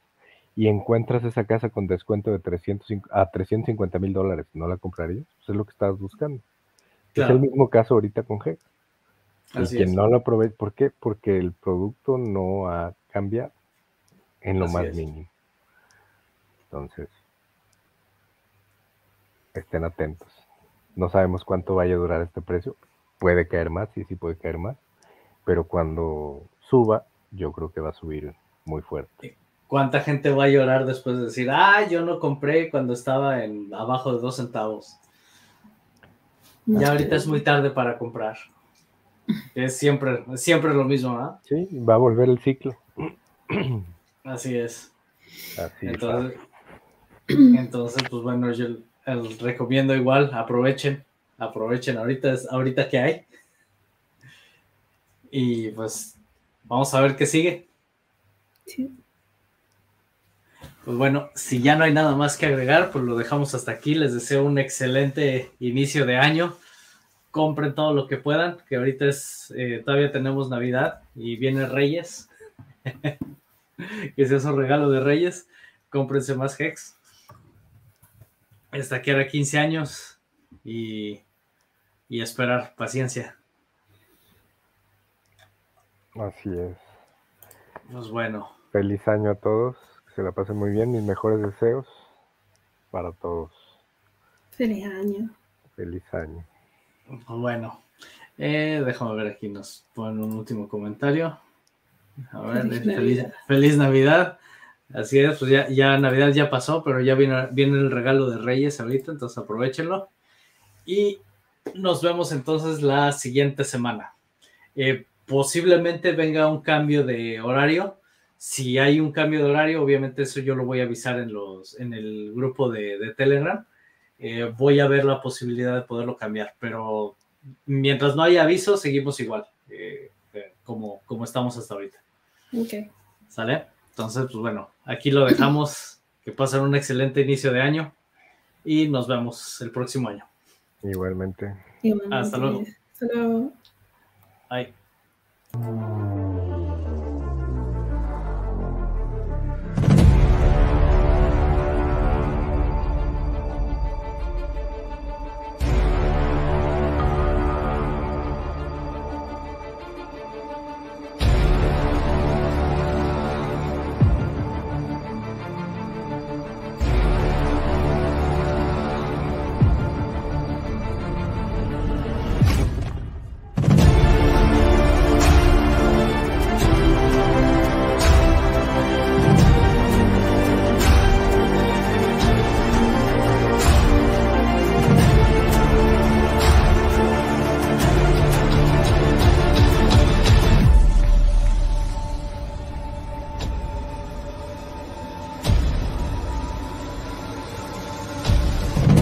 y encuentras esa casa con descuento de 300 a 350 mil dólares, ¿no la comprarías? Pues es lo que estabas buscando. Es el mismo caso ahorita con Hex. Y quien no lo aprovecha, ¿por qué? Porque el producto no ha cambiado en lo más mínimo. Entonces, estén atentos. No sabemos cuánto vaya a durar este precio. Puede caer más, sí, sí puede caer más. Pero cuando suba, yo creo que va a subir muy fuerte. ¿Cuánta gente va a llorar después de decir, ah, yo no compré cuando estaba en abajo de dos centavos? ya ahorita es muy tarde para comprar. Es siempre, siempre lo mismo, ¿ah? Sí, va a volver el ciclo. Así es. entonces, entonces, pues bueno, yo recomiendo igual, aprovechen, aprovechen ahorita, ahorita que hay. Y pues vamos a ver qué sigue. Pues bueno, si ya no hay nada más que agregar, pues lo dejamos hasta aquí. Les deseo un excelente inicio de año. Compren todo lo que puedan, que ahorita es, eh, todavía tenemos Navidad y viene Reyes. (laughs) que sea su regalo de Reyes. Cómprense más Hex hasta que era 15 años y, esperar, paciencia. Así es. Pues bueno. Feliz año a todos, que se la pasen muy bien, mis mejores deseos para todos. Feliz año. Feliz año. Pues bueno, eh, déjame ver aquí, nos ponen un último comentario. A ver, feliz, feliz Navidad. Así es, pues ya, Navidad ya pasó, pero ya viene, viene el regalo de Reyes ahorita, entonces aprovechenlo. Y nos vemos entonces la siguiente semana. Eh, posiblemente venga un cambio de horario. Si hay un cambio de horario, obviamente eso yo lo voy a avisar en, los, en el grupo de, Telegram. Eh, voy a ver la posibilidad de poderlo cambiar, pero mientras no haya aviso, seguimos igual, eh, como, como estamos hasta ahorita. Ok. ¿Sale? Entonces, pues bueno, aquí lo dejamos. Que pasen un excelente inicio de año y nos vemos el próximo año. Igualmente. Igualmente. Hasta luego. Hasta luego. Bye.